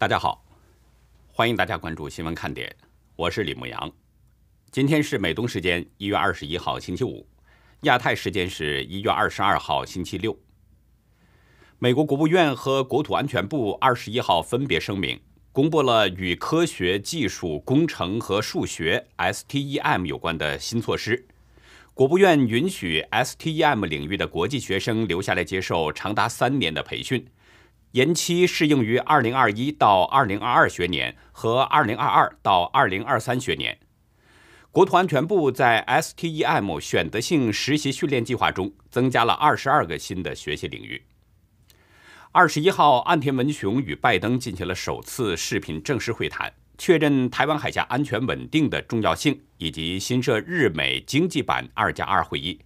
大家好，欢迎大家关注新闻看点，我是李牧阳。今天是美东时间一月二十一号星期五，亚太时间是一月二十二号星期六。美国国务院和国土安全部二十一号分别声明，公布了与科学技术、工程和数学 （STEM） 有关的新措施。国务院允许 STEM 领域的国际学生留下来接受长达三年的培训。延期适用于2021到2022学年和2022到2023学年。国土安全部在 STEM 选择性实习训练计划中增加了22个新的学习领域。21号，岸田文雄与拜登进行了首次视频正式会谈，确认台湾海峡安全稳定的重要性，以及新设日美经济版“二加二”会议。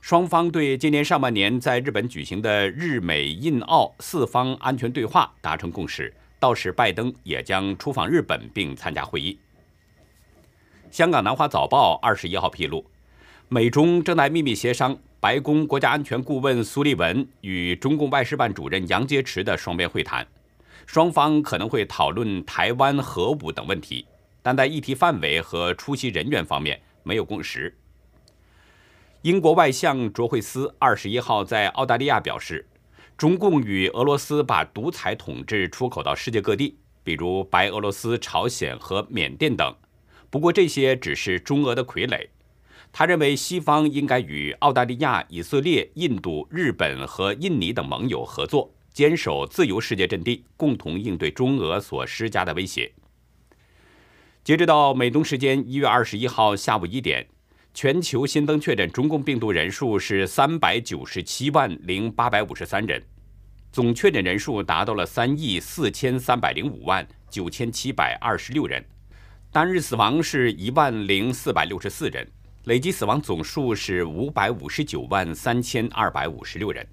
双方对今年上半年在日本举行的日美印澳四方安全对话达成共识，到时拜登也将出访日本并参加会议。香港南华早报二十一号披露，美中正在秘密协商白宫国家安全顾问苏利文与中共外事办主任杨洁篪的双边会谈，双方可能会讨论台湾核武等问题，但在议题范围和出席人员方面没有共识。英国外相卓慧斯二十一号在澳大利亚表示，中共与俄罗斯把独裁统治出口到世界各地，比如白俄罗斯、朝鲜和缅甸等。不过这些只是中俄的傀儡。他认为西方应该与澳大利亚、以色列、印度、日本和印尼等盟友合作，坚守自由世界阵地，共同应对中俄所施加的威胁。截止到美东时间一月二十一号下午一点。全球新增确诊中共病毒人数是三百九十七万零八百五十三人，总确诊人数达到了三亿四千三百零五万九千七百二十六人，单日死亡是一万零四百六十四人，累计死亡总数是五百五十九万三千二百五十六人。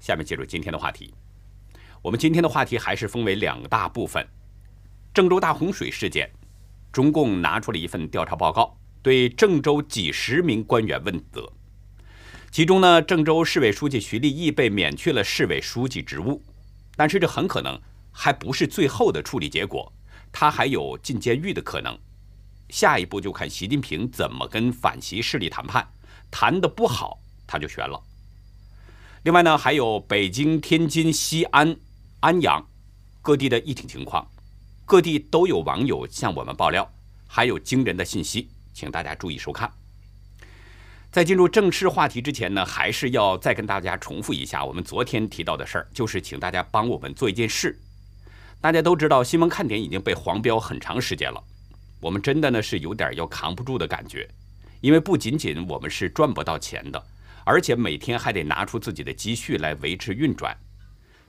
下面进入今天的话题，我们今天的话题还是分为两大部分：郑州大洪水事件，中共拿出了一份调查报告。对郑州几十名官员问责，其中呢，郑州市委书记徐立毅被免去了市委书记职务，但是这很可能还不是最后的处理结果，他还有进监狱的可能。下一步就看习近平怎么跟反习势力谈判，谈的不好他就悬了。另外呢，还有北京、天津、西安、安阳各地的疫情情况，各地都有网友向我们爆料，还有惊人的信息。请大家注意收看。在进入正式话题之前呢，还是要再跟大家重复一下我们昨天提到的事儿，就是请大家帮我们做一件事。大家都知道新闻看点已经被黄标很长时间了，我们真的呢是有点要扛不住的感觉，因为不仅仅我们是赚不到钱的，而且每天还得拿出自己的积蓄来维持运转，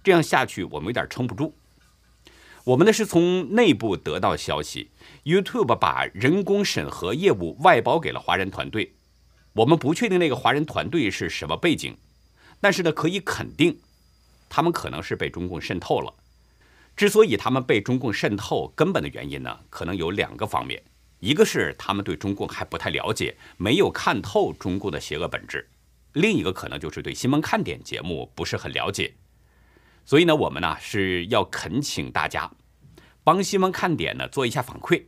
这样下去我们有点撑不住。我们呢是从内部得到消息，YouTube 把人工审核业务外包给了华人团队。我们不确定那个华人团队是什么背景，但是呢可以肯定，他们可能是被中共渗透了。之所以他们被中共渗透，根本的原因呢可能有两个方面：一个是他们对中共还不太了解，没有看透中共的邪恶本质；另一个可能就是对新闻看点节目不是很了解。所以呢，我们呢是要恳请大家帮新闻看点呢做一下反馈。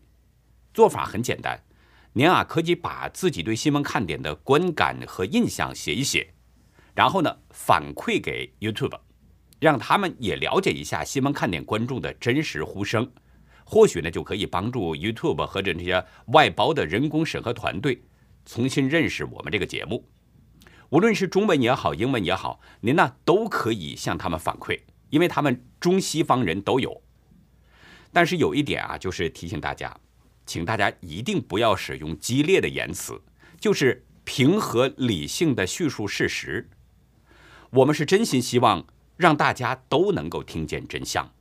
做法很简单，您啊可以把自己对新闻看点的观感和印象写一写，然后呢反馈给 YouTube，让他们也了解一下新闻看点观众的真实呼声。或许呢就可以帮助 YouTube 和这这些外包的人工审核团队重新认识我们这个节目。无论是中文也好，英文也好，您呢都可以向他们反馈，因为他们中西方人都有。但是有一点啊，就是提醒大家，请大家一定不要使用激烈的言辞，就是平和理性的叙述事实。我们是真心希望让大家都能够听见真相。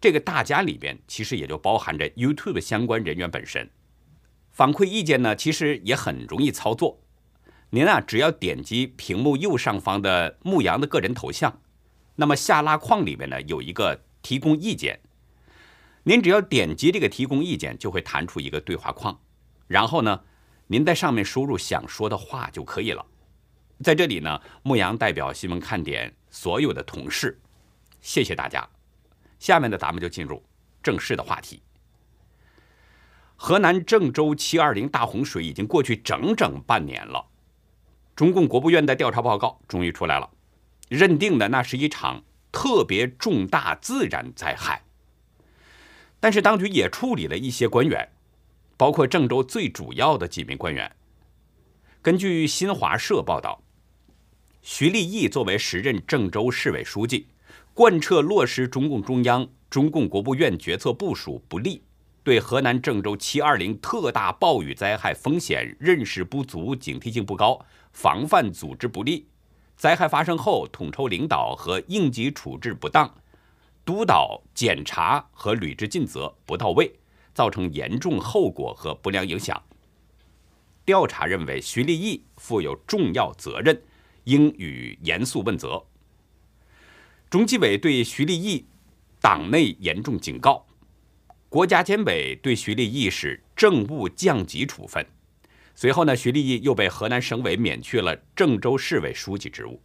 这个大家里边其实也就包含着 YouTube 相关人员本身。反馈意见呢，其实也很容易操作。您啊，只要点击屏幕右上方的牧羊的个人头像，那么下拉框里面呢有一个提供意见。您只要点击这个提供意见，就会弹出一个对话框，然后呢，您在上面输入想说的话就可以了。在这里呢，牧羊代表新闻看点所有的同事，谢谢大家，下面呢，咱们就进入正式的话题。河南郑州七二零大洪水已经过去整整半年了，中共国务院的调查报告终于出来了，认定的那是一场特别重大自然灾害。但是当局也处理了一些官员，包括郑州最主要的几名官员。根据新华社报道，徐立毅作为时任郑州市委书记，贯彻落实中共中央、中共国务院决策部署不力，对河南郑州七二零特大暴雨灾害风险认识不足、警惕性不高、防范组织不力，灾害发生后统筹领导和应急处置不当。督导检查和履职尽责不到位，造成严重后果和不良影响。调查认为，徐立毅负有重要责任，应予严肃问责。中纪委对徐立毅党内严重警告，国家监委对徐立毅是政务降级处分。随后呢，徐立毅又被河南省委免去了郑州市委书记职务。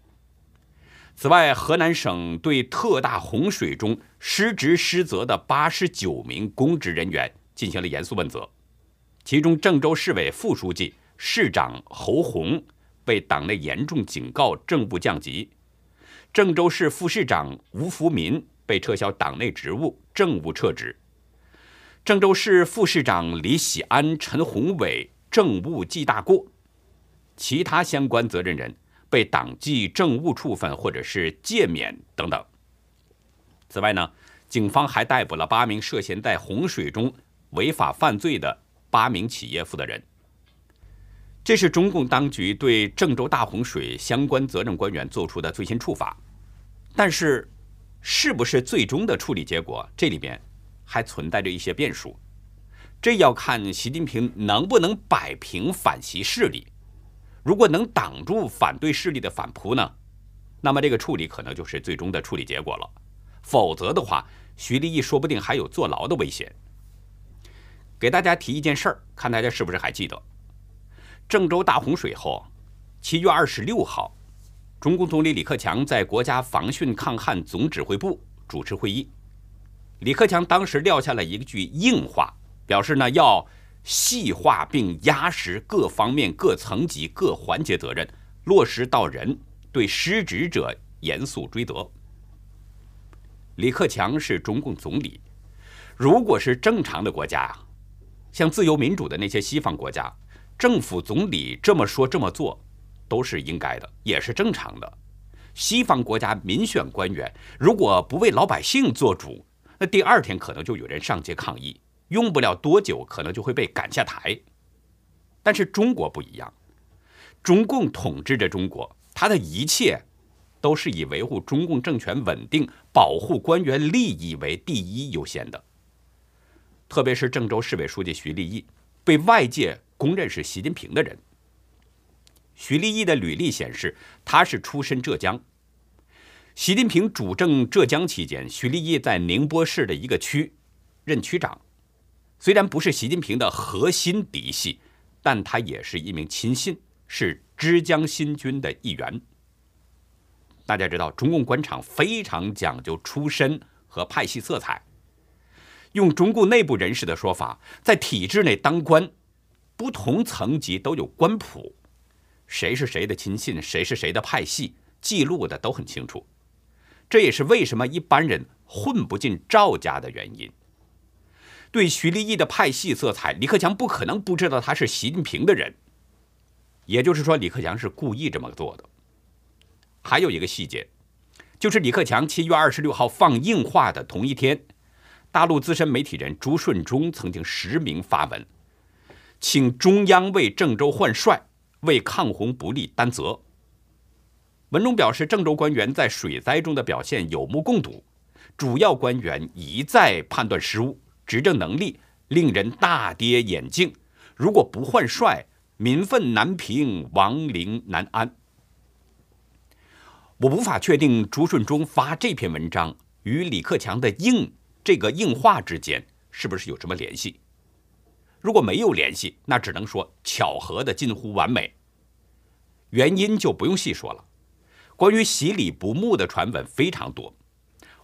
此外，河南省对特大洪水中失职失责的八十九名公职人员进行了严肃问责，其中郑州市委副书记、市长侯红被党内严重警告，政务降级；郑州市副市长吴福民被撤销党内职务，政务撤职；郑州市副市长李喜安、陈宏伟政务记大过，其他相关责任人。被党纪政务处分或者是诫免等等。此外呢，警方还逮捕了八名涉嫌在洪水中违法犯罪的八名企业负责人。这是中共当局对郑州大洪水相关责任官员做出的最新处罚。但是，是不是最终的处理结果，这里边还存在着一些变数。这要看习近平能不能摆平反习势力。如果能挡住反对势力的反扑呢，那么这个处理可能就是最终的处理结果了。否则的话，徐立毅说不定还有坐牢的危险。给大家提一件事儿，看大家是不是还记得？郑州大洪水后，七月二十六号，中共总理李克强在国家防汛抗旱总指挥部主持会议。李克强当时撂下了一句硬话，表示呢要。细化并压实各方面、各层级、各环节责任，落实到人，对失职者严肃追责。李克强是中共总理，如果是正常的国家啊，像自由民主的那些西方国家，政府总理这么说这么做，都是应该的，也是正常的。西方国家民选官员如果不为老百姓做主，那第二天可能就有人上街抗议。用不了多久，可能就会被赶下台。但是中国不一样，中共统治着中国，他的一切都是以维护中共政权稳定、保护官员利益为第一优先的。特别是郑州市委书记徐立毅，被外界公认是习近平的人。徐立毅的履历显示，他是出身浙江。习近平主政浙江期间，徐立毅在宁波市的一个区任区长。虽然不是习近平的核心嫡系，但他也是一名亲信，是枝江新军的一员。大家知道，中共官场非常讲究出身和派系色彩。用中共内部人士的说法，在体制内当官，不同层级都有官谱，谁是谁的亲信，谁是谁的派系，记录的都很清楚。这也是为什么一般人混不进赵家的原因。对徐立毅的派系色彩，李克强不可能不知道他是习近平的人。也就是说，李克强是故意这么做的。还有一个细节，就是李克强七月二十六号放硬话的同一天，大陆资深媒体人朱顺忠曾经实名发文，请中央为郑州换帅，为抗洪不利担责。文中表示，郑州官员在水灾中的表现有目共睹，主要官员一再判断失误。执政能力令人大跌眼镜。如果不换帅，民愤难平，亡灵难安。我无法确定朱顺忠发这篇文章与李克强的硬这个硬话之间是不是有什么联系。如果没有联系，那只能说巧合的近乎完美。原因就不用细说了。关于洗礼不睦的传闻非常多。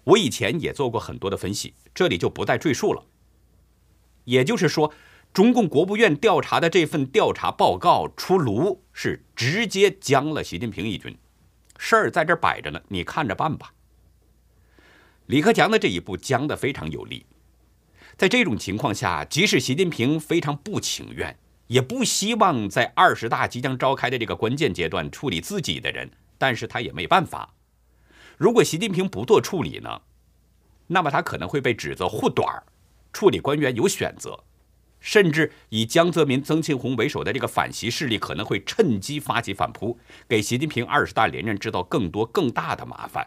我以前也做过很多的分析，这里就不再赘述了。也就是说，中共国务院调查的这份调查报告出炉，是直接将了习近平一军。事儿在这摆着呢，你看着办吧。李克强的这一步将的非常有力。在这种情况下，即使习近平非常不情愿，也不希望在二十大即将召开的这个关键阶段处理自己的人，但是他也没办法。如果习近平不做处理呢，那么他可能会被指责护短儿，处理官员有选择，甚至以江泽民、曾庆红为首的这个反习势力可能会趁机发起反扑，给习近平二十大连任制造更多更大的麻烦。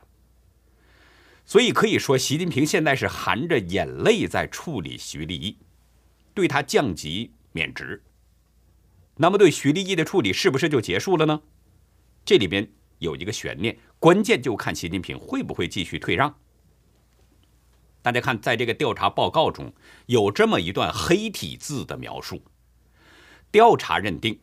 所以可以说，习近平现在是含着眼泪在处理徐立毅，对他降级免职。那么对徐立毅的处理是不是就结束了呢？这里边有一个悬念，关键就看习近平会不会继续退让。大家看，在这个调查报告中有这么一段黑体字的描述：调查认定，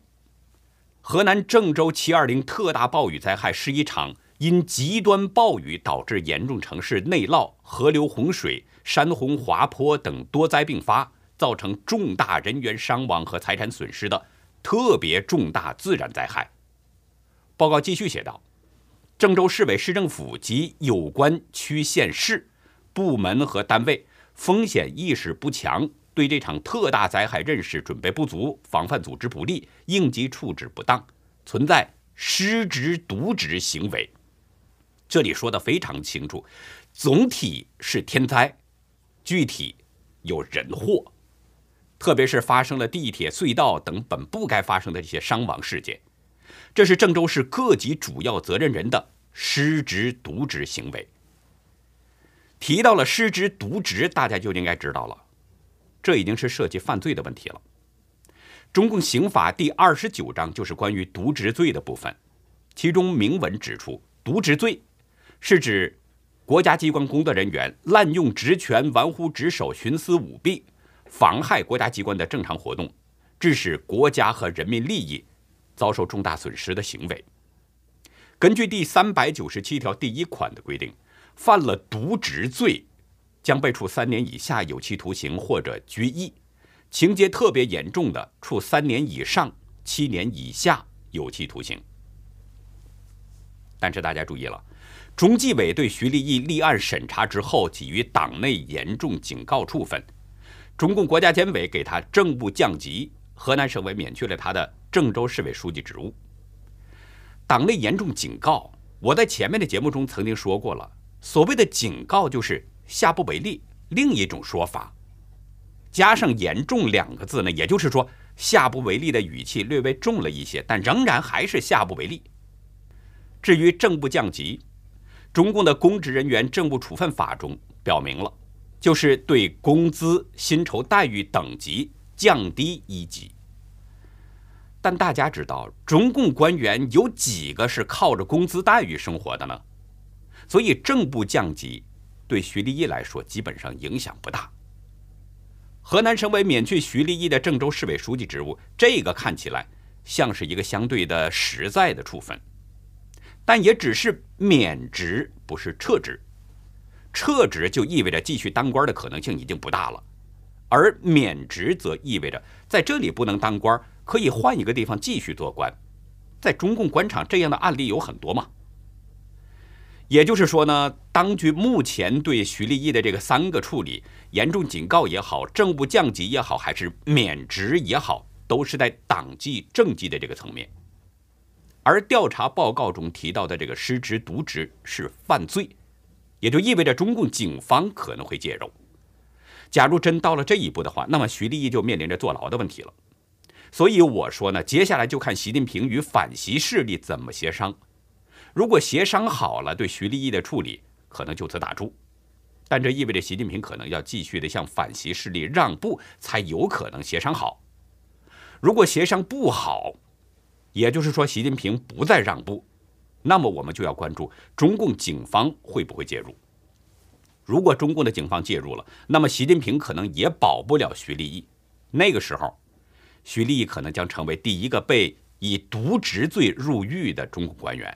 河南郑州7.20特大暴雨灾害是一场。因极端暴雨导致严重城市内涝、河流洪水、山洪滑坡等多灾并发，造成重大人员伤亡和财产损失的特别重大自然灾害。报告继续写道：郑州市委市政府及有关区县市部门和单位风险意识不强，对这场特大灾害认识准备不足，防范组织不力，应急处置不当，存在失职渎职行为。这里说的非常清楚，总体是天灾，具体有人祸，特别是发生了地铁、隧道等本不该发生的这些伤亡事件，这是郑州市各级主要责任人的失职渎职行为。提到了失职渎职，大家就应该知道了，这已经是涉及犯罪的问题了。中共刑法第二十九章就是关于渎职罪的部分，其中明文指出，渎职罪。是指国家机关工作人员滥用职权、玩忽职守、徇私舞弊，妨害国家机关的正常活动，致使国家和人民利益遭受重大损失的行为。根据第三百九十七条第一款的规定，犯了渎职罪，将被处三年以下有期徒刑或者拘役；情节特别严重的，处三年以上七年以下有期徒刑。但是大家注意了。中纪委对徐立毅立案审查之后，给予党内严重警告处分。中共国家监委给他正部降级，河南省委免去了他的郑州市委书记职务。党内严重警告，我在前面的节目中曾经说过了。所谓的警告就是下不为例，另一种说法，加上“严重”两个字呢，也就是说下不为例的语气略微重了一些，但仍然还是下不为例。至于正部降级。中共的公职人员政务处分法中表明了，就是对工资、薪酬待遇等级降低一级。但大家知道，中共官员有几个是靠着工资待遇生活的呢？所以正部降级对徐立毅来说基本上影响不大。河南省委免去徐立毅的郑州市委书记职务，这个看起来像是一个相对的实在的处分。但也只是免职，不是撤职。撤职就意味着继续当官的可能性已经不大了，而免职则意味着在这里不能当官，可以换一个地方继续做官。在中共官场，这样的案例有很多嘛。也就是说呢，当局目前对徐立毅的这个三个处理，严重警告也好，正部降级也好，还是免职也好，都是在党纪政纪的这个层面。而调查报告中提到的这个失职渎职是犯罪，也就意味着中共警方可能会介入。假如真到了这一步的话，那么徐立毅就面临着坐牢的问题了。所以我说呢，接下来就看习近平与反习势力怎么协商。如果协商好了，对徐立毅的处理可能就此打住，但这意味着习近平可能要继续的向反习势力让步，才有可能协商好。如果协商不好，也就是说，习近平不再让步，那么我们就要关注中共警方会不会介入。如果中共的警方介入了，那么习近平可能也保不了徐立毅。那个时候，徐立毅可能将成为第一个被以渎职罪入狱的中共官员。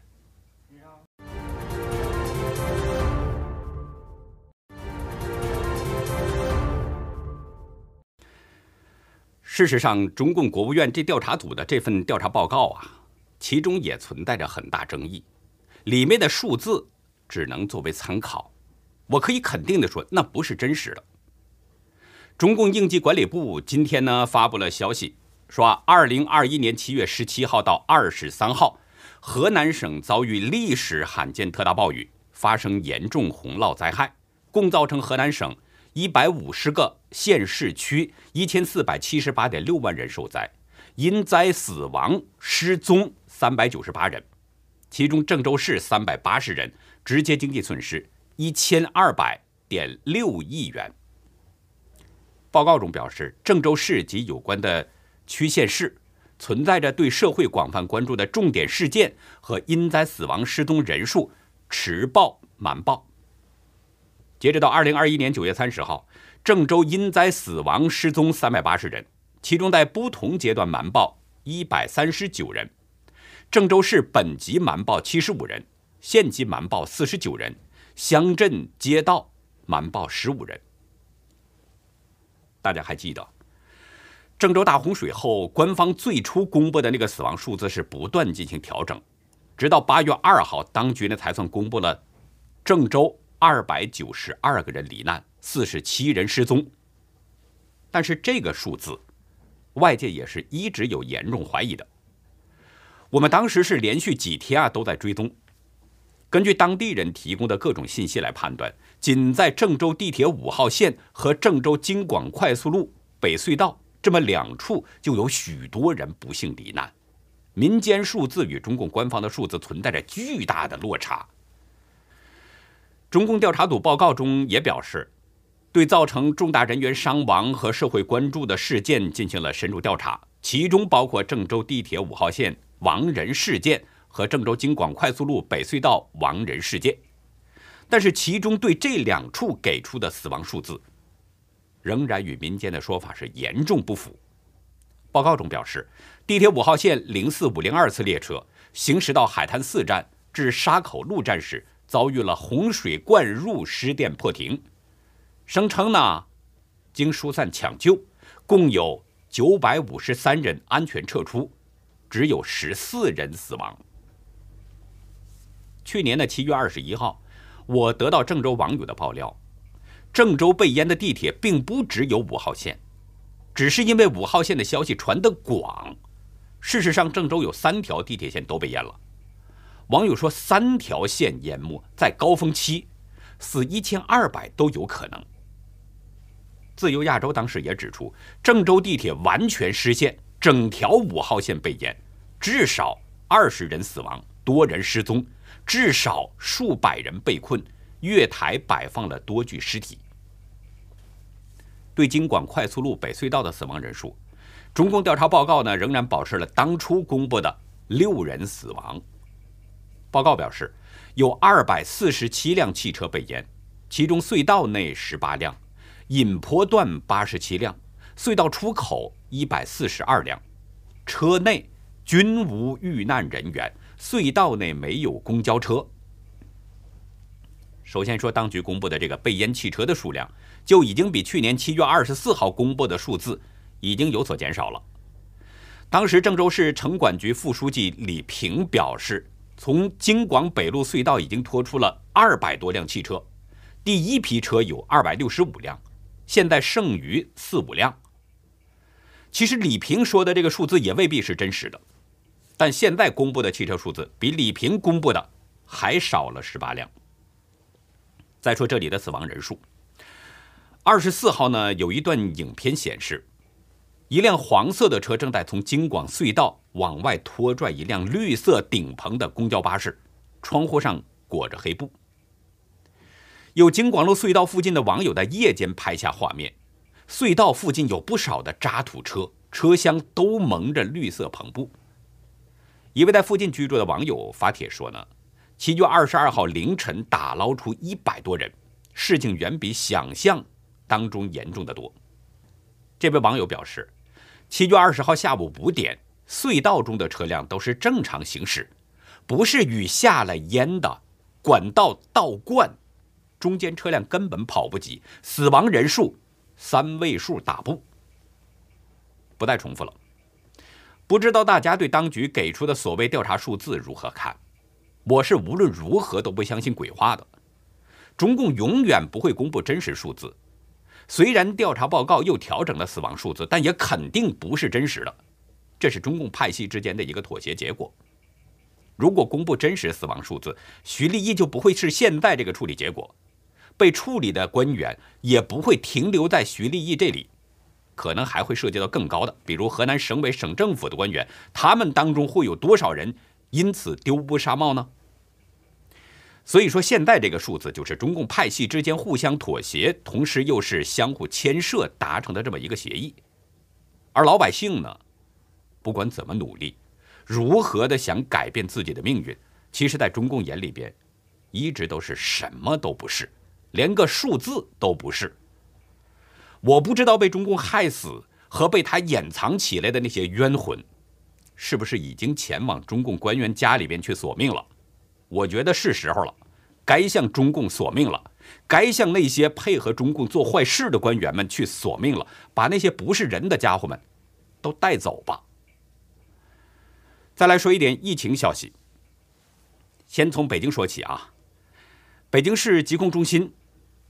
事实上，中共国务院这调查组的这份调查报告啊，其中也存在着很大争议，里面的数字只能作为参考。我可以肯定的说，那不是真实的。中共应急管理部今天呢发布了消息，说二零二一年七月十七号到二十三号，河南省遭遇历史罕见特大暴雨，发生严重洪涝灾害，共造成河南省。一百五十个县市区，一千四百七十八点六万人受灾，因灾死亡、失踪三百九十八人，其中郑州市三百八十人，直接经济损失一千二百点六亿元。报告中表示，郑州市及有关的区县市存在着对社会广泛关注的重点事件和因灾死亡、失踪人数迟报、瞒报。截止到二零二一年九月三十号，郑州因灾死亡、失踪三百八十人，其中在不同阶段瞒报一百三十九人，郑州市本级瞒报七十五人，县级瞒报四十九人，乡镇街道瞒报十五人。大家还记得，郑州大洪水后，官方最初公布的那个死亡数字是不断进行调整，直到八月二号，当局呢才算公布了郑州。二百九十二个人罹难，四十七人失踪。但是这个数字，外界也是一直有严重怀疑的。我们当时是连续几天啊都在追踪，根据当地人提供的各种信息来判断，仅在郑州地铁五号线和郑州京广快速路北隧道这么两处，就有许多人不幸罹难。民间数字与中共官方的数字存在着巨大的落差。中共调查组报告中也表示，对造成重大人员伤亡和社会关注的事件进行了深入调查，其中包括郑州地铁五号线亡人事件和郑州京广快速路北隧道亡人事件。但是，其中对这两处给出的死亡数字，仍然与民间的说法是严重不符。报告中表示，地铁五号线零四五零二次列车行驶到海滩四站至沙口路站时。遭遇了洪水灌入失电破停，声称呢，经疏散抢救，共有九百五十三人安全撤出，只有十四人死亡。去年的七月二十一号，我得到郑州网友的爆料，郑州被淹的地铁并不只有五号线，只是因为五号线的消息传得广，事实上郑州有三条地铁线都被淹了。网友说，三条线淹没在高峰期，死一千二百都有可能。自由亚洲当时也指出，郑州地铁完全失陷，整条五号线被淹，至少二十人死亡，多人失踪，至少数百人被困，月台摆放了多具尸体。对京广快速路北隧道的死亡人数，中共调查报告呢仍然保持了当初公布的六人死亡。报告表示，有二百四十七辆汽车被淹，其中隧道内十八辆，引坡段八十七辆，隧道出口一百四十二辆，车内均无遇难人员，隧道内没有公交车。首先说，当局公布的这个被淹汽车的数量，就已经比去年七月二十四号公布的数字已经有所减少了。当时郑州市城管局副书记李平表示。从京广北路隧道已经拖出了二百多辆汽车，第一批车有二百六十五辆，现在剩余四五辆。其实李平说的这个数字也未必是真实的，但现在公布的汽车数字比李平公布的还少了十八辆。再说这里的死亡人数，二十四号呢有一段影片显示。一辆黄色的车正在从京广隧道往外拖拽一辆绿色顶棚的公交巴士，窗户上裹着黑布。有京广路隧道附近的网友在夜间拍下画面，隧道附近有不少的渣土车，车厢都蒙着绿色篷布。一位在附近居住的网友发帖说呢，七月二十二号凌晨打捞出一百多人，事情远比想象当中严重的多。这位网友表示。七月二十号下午五点，隧道中的车辆都是正常行驶，不是雨下了淹的，管道倒灌，中间车辆根本跑不及，死亡人数三位数打不。不再重复了。不知道大家对当局给出的所谓调查数字如何看？我是无论如何都不相信鬼话的。中共永远不会公布真实数字。虽然调查报告又调整了死亡数字，但也肯定不是真实的。这是中共派系之间的一个妥协结果。如果公布真实死亡数字，徐立毅就不会是现在这个处理结果。被处理的官员也不会停留在徐立毅这里，可能还会涉及到更高的，比如河南省委省政府的官员，他们当中会有多少人因此丢乌纱帽呢？所以说，现在这个数字就是中共派系之间互相妥协，同时又是相互牵涉达成的这么一个协议。而老百姓呢，不管怎么努力，如何的想改变自己的命运，其实，在中共眼里边，一直都是什么都不是。连个数字都不是。我不知道被中共害死和被他掩藏起来的那些冤魂，是不是已经前往中共官员家里边去索命了？我觉得是时候了，该向中共索命了，该向那些配合中共做坏事的官员们去索命了，把那些不是人的家伙们都带走吧。再来说一点疫情消息，先从北京说起啊，北京市疾控中心。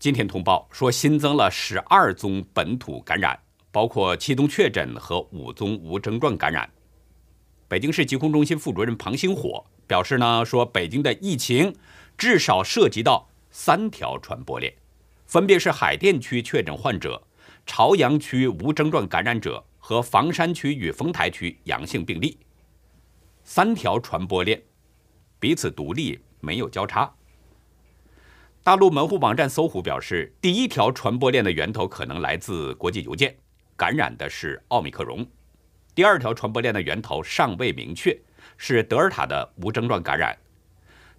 今天通报说，新增了十二宗本土感染，包括七宗确诊和五宗无症状感染。北京市疾控中心副主任庞星火表示呢，说北京的疫情至少涉及到三条传播链，分别是海淀区确诊患者、朝阳区无症状感染者和房山区与丰台区阳性病例。三条传播链彼此独立，没有交叉。大陆门户网站搜狐表示，第一条传播链的源头可能来自国际邮件，感染的是奥密克戎；第二条传播链的源头尚未明确，是德尔塔的无症状感染；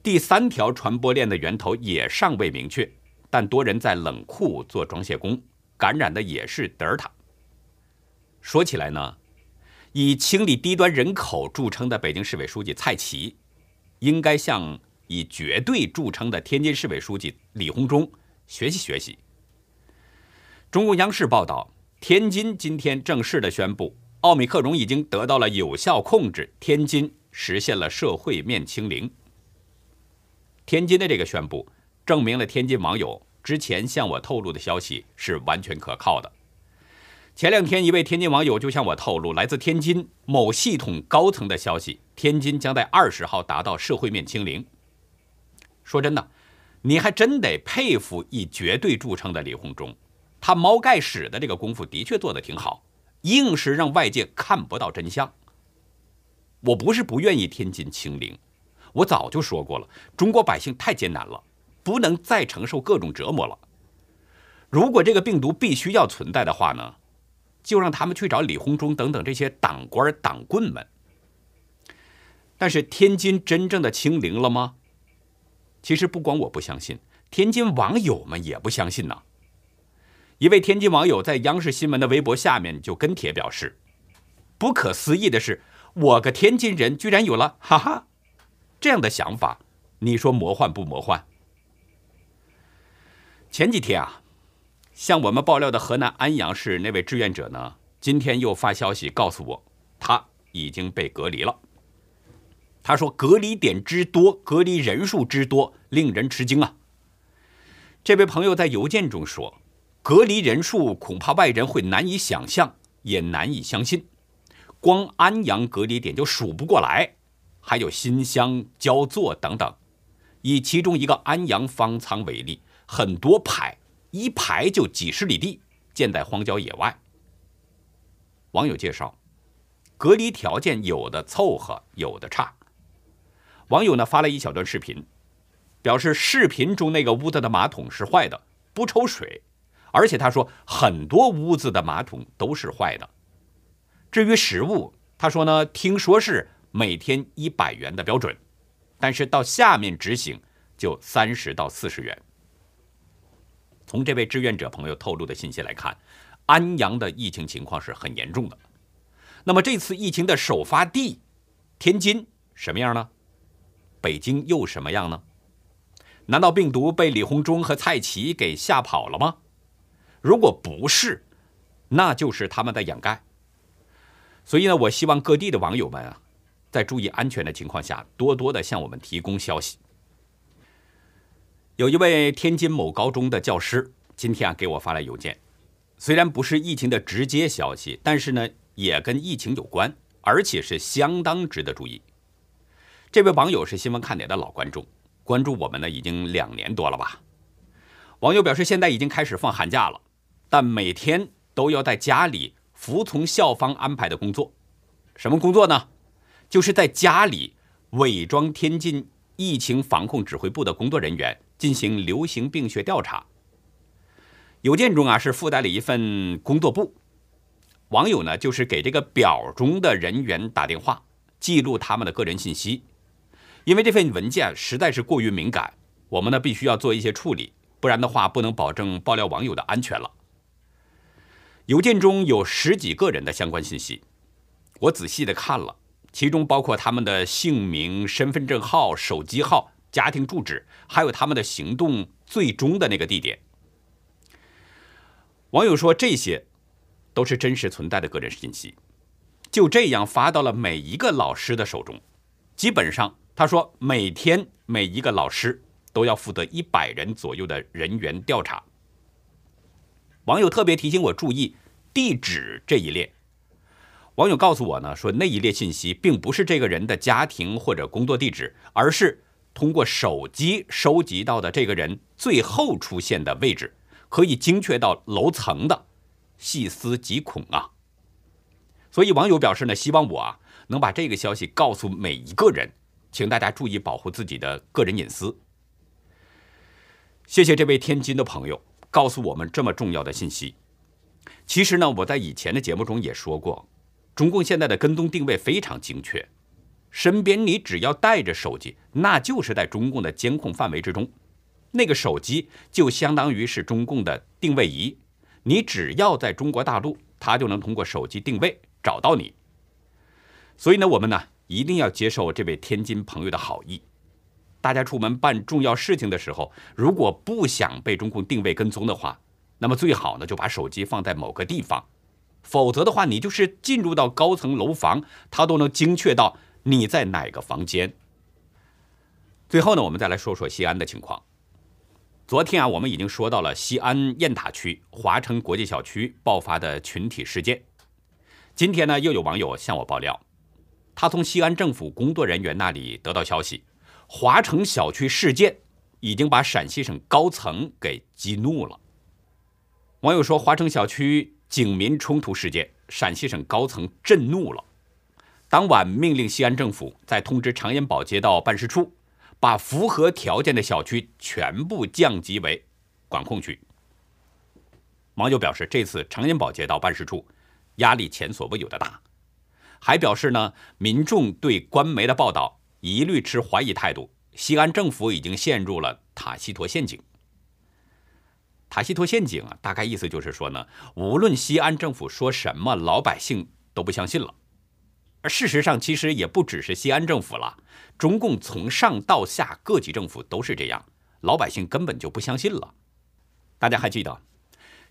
第三条传播链的源头也尚未明确，但多人在冷库做装卸工，感染的也是德尔塔。说起来呢，以清理低端人口著称的北京市委书记蔡奇，应该向。以绝对著称的天津市委书记李鸿忠学习学习。中共央视报道，天津今天正式的宣布，奥密克戎已经得到了有效控制，天津实现了社会面清零。天津的这个宣布，证明了天津网友之前向我透露的消息是完全可靠的。前两天，一位天津网友就向我透露，来自天津某系统高层的消息，天津将在二十号达到社会面清零。说真的，你还真得佩服以绝对著称的李鸿忠，他猫盖屎的这个功夫的确做得挺好，硬是让外界看不到真相。我不是不愿意天津清零，我早就说过了，中国百姓太艰难了，不能再承受各种折磨了。如果这个病毒必须要存在的话呢，就让他们去找李鸿忠等等这些党官党棍们。但是天津真正的清零了吗？其实不光我不相信，天津网友们也不相信呐。一位天津网友在央视新闻的微博下面就跟帖表示：“不可思议的是，我个天津人居然有了哈哈这样的想法，你说魔幻不魔幻？”前几天啊，向我们爆料的河南安阳市那位志愿者呢，今天又发消息告诉我，他已经被隔离了。他说：“隔离点之多，隔离人数之多，令人吃惊啊！”这位朋友在邮件中说：“隔离人数恐怕外人会难以想象，也难以相信。光安阳隔离点就数不过来，还有新乡、焦作等等。以其中一个安阳方舱为例，很多排，一排就几十里地，建在荒郊野外。”网友介绍：“隔离条件有的凑合，有的差。”网友呢发了一小段视频，表示视频中那个屋子的马桶是坏的，不抽水，而且他说很多屋子的马桶都是坏的。至于食物，他说呢，听说是每天一百元的标准，但是到下面执行就三十到四十元。从这位志愿者朋友透露的信息来看，安阳的疫情情况是很严重的。那么这次疫情的首发地天津什么样呢？北京又什么样呢？难道病毒被李鸿忠和蔡奇给吓跑了吗？如果不是，那就是他们在掩盖。所以呢，我希望各地的网友们啊，在注意安全的情况下，多多的向我们提供消息。有一位天津某高中的教师今天啊给我发来邮件，虽然不是疫情的直接消息，但是呢也跟疫情有关，而且是相当值得注意。这位网友是新闻看点的老观众，关注我们呢已经两年多了吧。网友表示，现在已经开始放寒假了，但每天都要在家里服从校方安排的工作。什么工作呢？就是在家里伪装天津疫情防控指挥部的工作人员，进行流行病学调查。邮件中啊是附带了一份工作簿，网友呢就是给这个表中的人员打电话，记录他们的个人信息。因为这份文件实在是过于敏感，我们呢必须要做一些处理，不然的话不能保证爆料网友的安全了。邮件中有十几个人的相关信息，我仔细的看了，其中包括他们的姓名、身份证号、手机号、家庭住址，还有他们的行动最终的那个地点。网友说这些都是真实存在的个人信息，就这样发到了每一个老师的手中，基本上。他说：“每天每一个老师都要负责一百人左右的人员调查。”网友特别提醒我注意地址这一列。网友告诉我呢，说那一列信息并不是这个人的家庭或者工作地址，而是通过手机收集到的这个人最后出现的位置，可以精确到楼层的，细思极恐啊！所以网友表示呢，希望我啊能把这个消息告诉每一个人。请大家注意保护自己的个人隐私。谢谢这位天津的朋友告诉我们这么重要的信息。其实呢，我在以前的节目中也说过，中共现在的跟踪定位非常精确，身边你只要带着手机，那就是在中共的监控范围之中。那个手机就相当于是中共的定位仪，你只要在中国大陆，它就能通过手机定位找到你。所以呢，我们呢。一定要接受这位天津朋友的好意。大家出门办重要事情的时候，如果不想被中共定位跟踪的话，那么最好呢就把手机放在某个地方，否则的话，你就是进入到高层楼房，他都能精确到你在哪个房间。最后呢，我们再来说说西安的情况。昨天啊，我们已经说到了西安雁塔区华城国际小区爆发的群体事件。今天呢，又有网友向我爆料。他从西安政府工作人员那里得到消息，华城小区事件已经把陕西省高层给激怒了。网友说，华城小区警民冲突事件，陕西省高层震怒了，当晚命令西安政府在通知长延堡街道办事处，把符合条件的小区全部降级为管控区。网友表示，这次长延堡街道办事处压力前所未有的大。还表示呢，民众对官媒的报道一律持怀疑态度。西安政府已经陷入了塔西佗陷阱。塔西佗陷阱啊，大概意思就是说呢，无论西安政府说什么，老百姓都不相信了。而事实上，其实也不只是西安政府了，中共从上到下各级政府都是这样，老百姓根本就不相信了。大家还记得？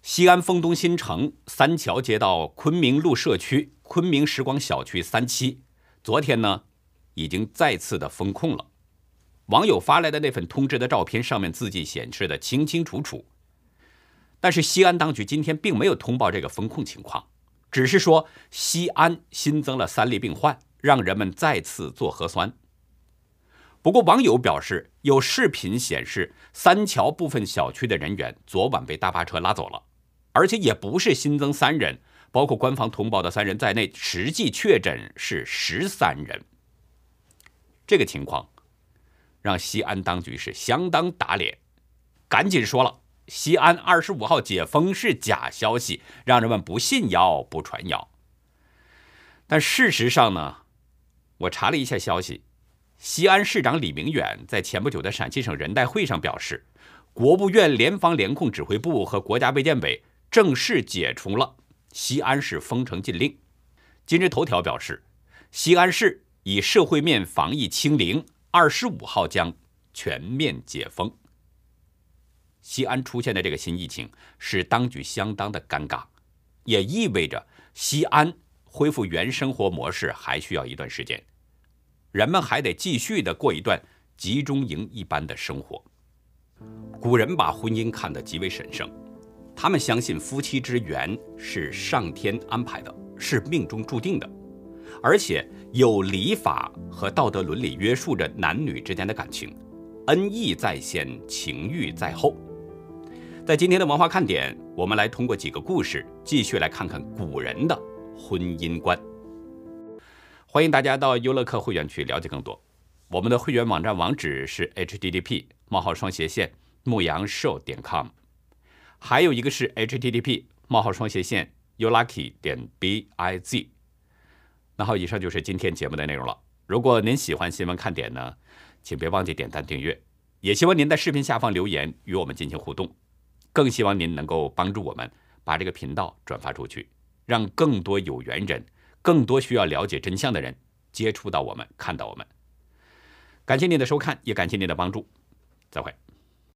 西安沣东新城三桥街道昆明路社区昆明时光小区三期，昨天呢，已经再次的封控了。网友发来的那份通知的照片上面字迹显示的清清楚楚。但是西安当局今天并没有通报这个封控情况，只是说西安新增了三例病患，让人们再次做核酸。不过网友表示，有视频显示三桥部分小区的人员昨晚被大巴车拉走了。而且也不是新增三人，包括官方通报的三人在内，实际确诊是十三人。这个情况让西安当局是相当打脸，赶紧说了西安二十五号解封是假消息，让人们不信谣不传谣。但事实上呢，我查了一下消息，西安市长李明远在前不久的陕西省人代会上表示，国务院联防联控指挥部和国家卫健委。正式解除了西安市封城禁令。今日头条表示，西安市以社会面防疫清零，二十五号将全面解封。西安出现的这个新疫情使当局相当的尴尬，也意味着西安恢复原生活模式还需要一段时间，人们还得继续的过一段集中营一般的生活。古人把婚姻看得极为神圣，他们相信夫妻之缘是上天安排的，是命中注定的，而且有礼法和道德伦理约束着男女之间的感情，恩义在先，情欲在后。在今天的文化看点，我们来通过几个故事，继续来看看古人的婚姻观。欢迎大家到优乐客会员区了解更多。我们的会员网站网址是 http: 冒号双斜线牧羊 show 点 com，还有一个是 http: 冒号双斜线 youlucky 点 biz。那好，以上就是今天节目的内容了。如果您喜欢新闻看点呢，请别忘记点赞订阅，也希望您在视频下方留言与我们进行互动。更希望您能够帮助我们把这个频道转发出去，让更多有缘人、更多需要了解真相的人接触到我们、看到我们。感谢您的收看，也感谢您的帮助，再会。